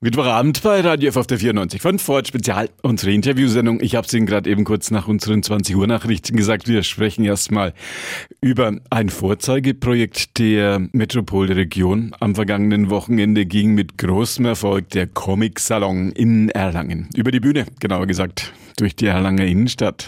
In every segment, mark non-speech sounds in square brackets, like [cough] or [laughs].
Mittwochabend bei Radio F auf der 94 von Ford Spezial, unsere Interviewsendung. Ich habe es Ihnen gerade eben kurz nach unseren 20 Uhr Nachrichten gesagt. Wir sprechen erstmal über ein Vorzeigeprojekt der Metropolregion. Am vergangenen Wochenende ging mit großem Erfolg der Comic Salon in Erlangen. Über die Bühne, genauer gesagt, durch die Erlanger Innenstadt.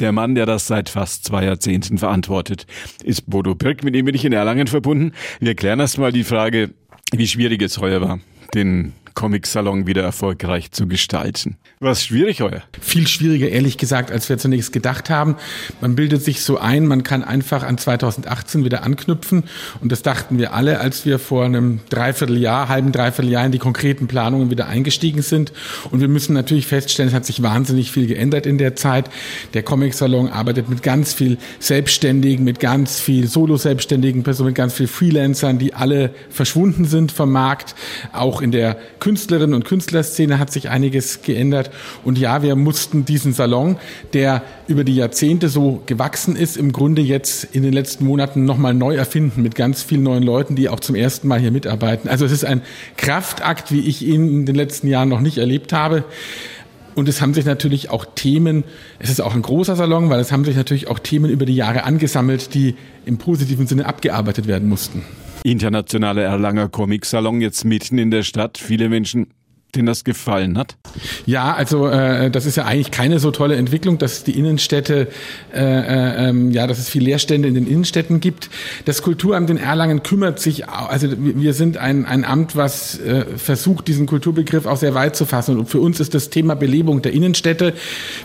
Der Mann, der das seit fast zwei Jahrzehnten verantwortet, ist Bodo Pirk, mit dem bin ich in Erlangen verbunden. Wir klären erstmal die Frage, wie schwierig es heuer war, den Comic-Salon wieder erfolgreich zu gestalten. Was schwierig heuer? Viel schwieriger, ehrlich gesagt, als wir zunächst gedacht haben. Man bildet sich so ein, man kann einfach an 2018 wieder anknüpfen. Und das dachten wir alle, als wir vor einem Dreivierteljahr, halben Dreivierteljahr in die konkreten Planungen wieder eingestiegen sind. Und wir müssen natürlich feststellen, es hat sich wahnsinnig viel geändert in der Zeit. Der Comic-Salon arbeitet mit ganz viel Selbstständigen, mit ganz viel Solo-Selbstständigen mit ganz viel Freelancern, die alle verschwunden sind vom Markt. Auch in der Künstlerinnen und Künstlerszene hat sich einiges geändert. Und ja, wir mussten diesen Salon, der über die Jahrzehnte so gewachsen ist, im Grunde jetzt in den letzten Monaten nochmal neu erfinden mit ganz vielen neuen Leuten, die auch zum ersten Mal hier mitarbeiten. Also es ist ein Kraftakt, wie ich ihn in den letzten Jahren noch nicht erlebt habe. Und es haben sich natürlich auch Themen, es ist auch ein großer Salon, weil es haben sich natürlich auch Themen über die Jahre angesammelt, die im positiven Sinne abgearbeitet werden mussten. Internationaler Erlanger Comic-Salon jetzt mitten in der Stadt. Viele Menschen denen das gefallen hat? Ja, also äh, das ist ja eigentlich keine so tolle Entwicklung, dass die Innenstädte, äh, äh, ähm, ja, dass es viel Leerstände in den Innenstädten gibt. Das Kulturamt in Erlangen kümmert sich, also wir sind ein, ein Amt, was äh, versucht, diesen Kulturbegriff auch sehr weit zu fassen. Und für uns ist das Thema Belebung der Innenstädte,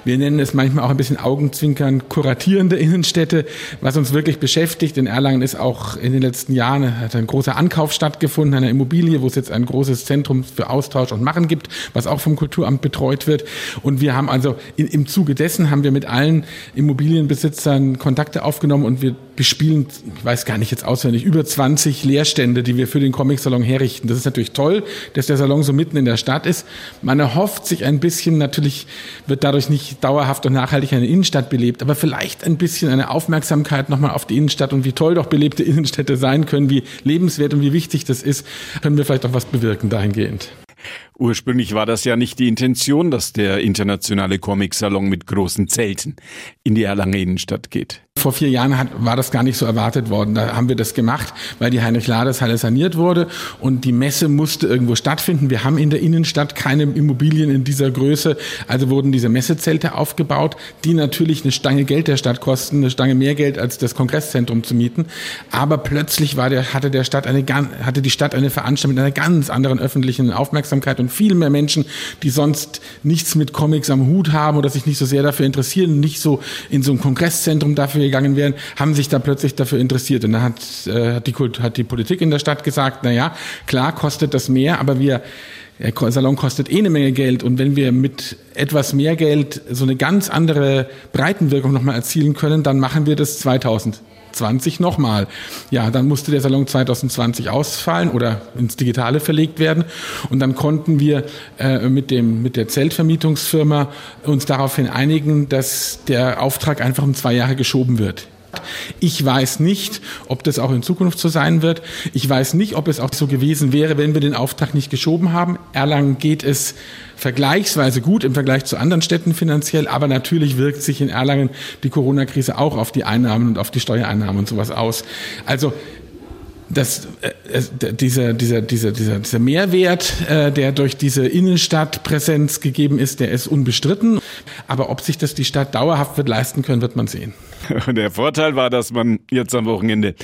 wir nennen es manchmal auch ein bisschen Augenzwinkern, kuratierende Innenstädte, was uns wirklich beschäftigt. In Erlangen ist auch in den letzten Jahren hat ein großer Ankauf stattgefunden, einer Immobilie, wo es jetzt ein großes Zentrum für Austausch und Macht Verfahren gibt, was auch vom Kulturamt betreut wird. Und wir haben also in, im Zuge dessen haben wir mit allen Immobilienbesitzern Kontakte aufgenommen und wir bespielen, ich weiß gar nicht jetzt auswendig, über 20 Leerstände, die wir für den Comic-Salon herrichten. Das ist natürlich toll, dass der Salon so mitten in der Stadt ist. Man erhofft sich ein bisschen, natürlich wird dadurch nicht dauerhaft und nachhaltig eine Innenstadt belebt, aber vielleicht ein bisschen eine Aufmerksamkeit nochmal auf die Innenstadt und wie toll doch belebte [laughs] Innenstädte sein können, wie lebenswert und wie wichtig das ist, können wir vielleicht auch was bewirken dahingehend. Ursprünglich war das ja nicht die Intention, dass der internationale Comic-Salon mit großen Zelten in die Erlange Innenstadt geht. Vor vier Jahren hat, war das gar nicht so erwartet worden. Da haben wir das gemacht, weil die Heinrich-Lades-Halle saniert wurde und die Messe musste irgendwo stattfinden. Wir haben in der Innenstadt keine Immobilien in dieser Größe, also wurden diese Messezelte aufgebaut, die natürlich eine Stange Geld der Stadt kosten, eine Stange mehr Geld als das Kongresszentrum zu mieten. Aber plötzlich war der, hatte der Stadt eine, hatte die Stadt eine Veranstaltung mit einer ganz anderen öffentlichen Aufmerksamkeit und viel mehr Menschen, die sonst nichts mit Comics am Hut haben oder sich nicht so sehr dafür interessieren, nicht so in so ein Kongresszentrum dafür gegangen wären, haben sich da plötzlich dafür interessiert. Und dann hat, äh, die, hat die Politik in der Stadt gesagt, na ja, klar kostet das mehr, aber wir der Salon kostet eh eine Menge Geld und wenn wir mit etwas mehr Geld so eine ganz andere Breitenwirkung nochmal erzielen können, dann machen wir das 2000. 20 nochmal. Ja, dann musste der Salon 2020 ausfallen oder ins Digitale verlegt werden. Und dann konnten wir äh, mit, dem, mit der Zeltvermietungsfirma uns daraufhin einigen, dass der Auftrag einfach um zwei Jahre geschoben wird. Ich weiß nicht, ob das auch in Zukunft so sein wird. Ich weiß nicht, ob es auch so gewesen wäre, wenn wir den Auftrag nicht geschoben haben. Erlangen geht es vergleichsweise gut im Vergleich zu anderen Städten finanziell, aber natürlich wirkt sich in Erlangen die Corona-Krise auch auf die Einnahmen und auf die Steuereinnahmen und sowas aus. Also das, äh, dieser, dieser, dieser, dieser, dieser Mehrwert, äh, der durch diese Innenstadtpräsenz gegeben ist, der ist unbestritten. Aber ob sich das die Stadt dauerhaft wird leisten können, wird man sehen. Und [laughs] der Vorteil war, dass man jetzt am Wochenende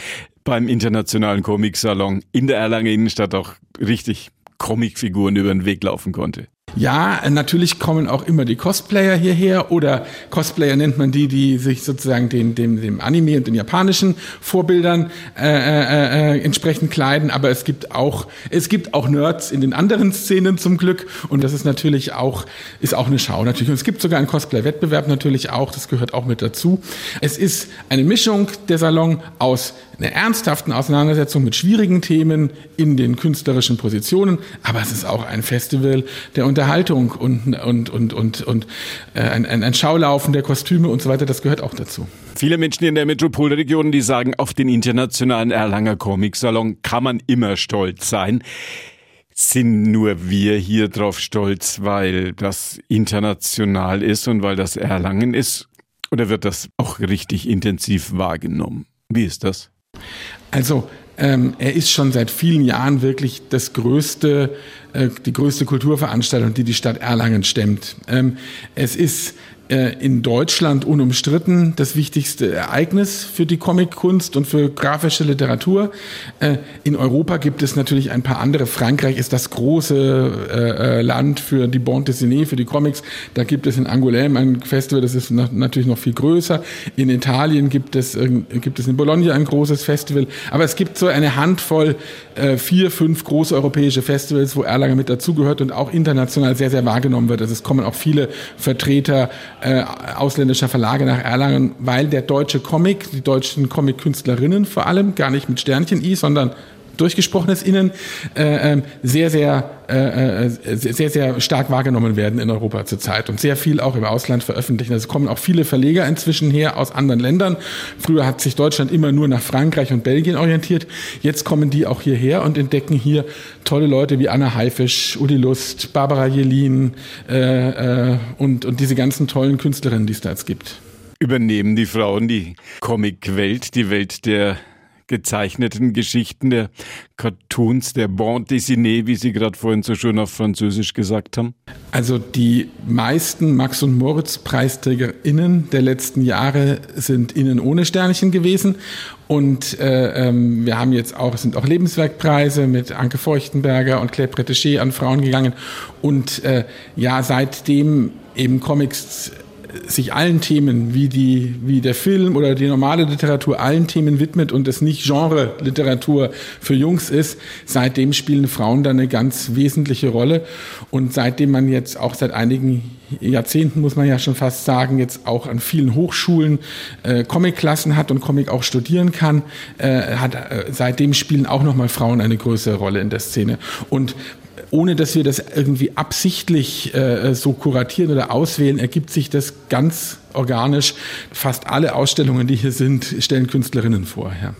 beim Internationalen Comicsalon in der Erlangen Innenstadt auch richtig Comicfiguren über den Weg laufen konnte. Ja, natürlich kommen auch immer die Cosplayer hierher oder Cosplayer nennt man die, die sich sozusagen den, dem, dem Anime und den japanischen Vorbildern äh, äh, äh, entsprechend kleiden. Aber es gibt auch es gibt auch Nerds in den anderen Szenen zum Glück und das ist natürlich auch ist auch eine Schau natürlich. Und es gibt sogar einen Cosplay-Wettbewerb natürlich auch. Das gehört auch mit dazu. Es ist eine Mischung der Salon aus einer ernsthaften Auseinandersetzung mit schwierigen Themen in den künstlerischen Positionen, aber es ist auch ein Festival der Unterhaltung und, und, und, und, und äh, ein, ein Schaulaufen der Kostüme und so weiter, das gehört auch dazu. Viele Menschen in der Metropolregion, die sagen, auf den internationalen Erlanger Comic Salon kann man immer stolz sein. Sind nur wir hier drauf stolz, weil das international ist und weil das Erlangen ist? Oder wird das auch richtig intensiv wahrgenommen? Wie ist das? Also ähm, er ist schon seit vielen Jahren wirklich das größte, äh, die größte Kulturveranstaltung, die die Stadt Erlangen stemmt. Ähm, es ist in Deutschland unumstritten das wichtigste Ereignis für die Comickunst und für grafische Literatur. Äh, in Europa gibt es natürlich ein paar andere. Frankreich ist das große äh, Land für die Bande dessinée, für die Comics. Da gibt es in Angoulême ein Festival, das ist natürlich noch viel größer. In Italien gibt es, gibt es in Bologna ein großes Festival. Aber es gibt so eine Handvoll, vier, fünf große europäische Festivals, wo Erlangen mit dazugehört und auch international sehr, sehr wahrgenommen wird. Also es kommen auch viele Vertreter äh, ausländischer Verlage nach Erlangen, weil der deutsche Comic, die deutschen Comic-Künstlerinnen vor allem, gar nicht mit Sternchen i, sondern durchgesprochenes Innen äh, ähm, sehr, sehr, äh, äh, sehr, sehr stark wahrgenommen werden in Europa zurzeit und sehr viel auch im Ausland veröffentlichen. Also es kommen auch viele Verleger inzwischen her aus anderen Ländern. Früher hat sich Deutschland immer nur nach Frankreich und Belgien orientiert. Jetzt kommen die auch hierher und entdecken hier tolle Leute wie Anna Haifisch, Uli Lust, Barbara Jelin äh, äh, und, und diese ganzen tollen Künstlerinnen, die es da jetzt gibt. Übernehmen die Frauen die Comic-Welt, die Welt der gezeichneten Geschichten, der Cartoons, der Bande dessinée, wie Sie gerade vorhin so schön auf Französisch gesagt haben? Also die meisten Max- und Moritz-PreisträgerInnen der letzten Jahre sind innen ohne Sternchen gewesen. Und äh, ähm, wir haben jetzt auch, es sind auch Lebenswerkpreise mit Anke Feuchtenberger und Claire Bretéché an Frauen gegangen. Und äh, ja, seitdem eben Comics sich allen Themen, wie, die, wie der Film oder die normale Literatur, allen Themen widmet und es nicht Genre-Literatur für Jungs ist, seitdem spielen Frauen da eine ganz wesentliche Rolle. Und seitdem man jetzt auch seit einigen Jahrzehnten, muss man ja schon fast sagen, jetzt auch an vielen Hochschulen äh, Comic-Klassen hat und Comic auch studieren kann, äh, hat, äh, seitdem spielen auch nochmal Frauen eine größere Rolle in der Szene. Und ohne dass wir das irgendwie absichtlich äh, so kuratieren oder auswählen, ergibt sich das ganz organisch. Fast alle Ausstellungen, die hier sind, stellen Künstlerinnen vor. Ja.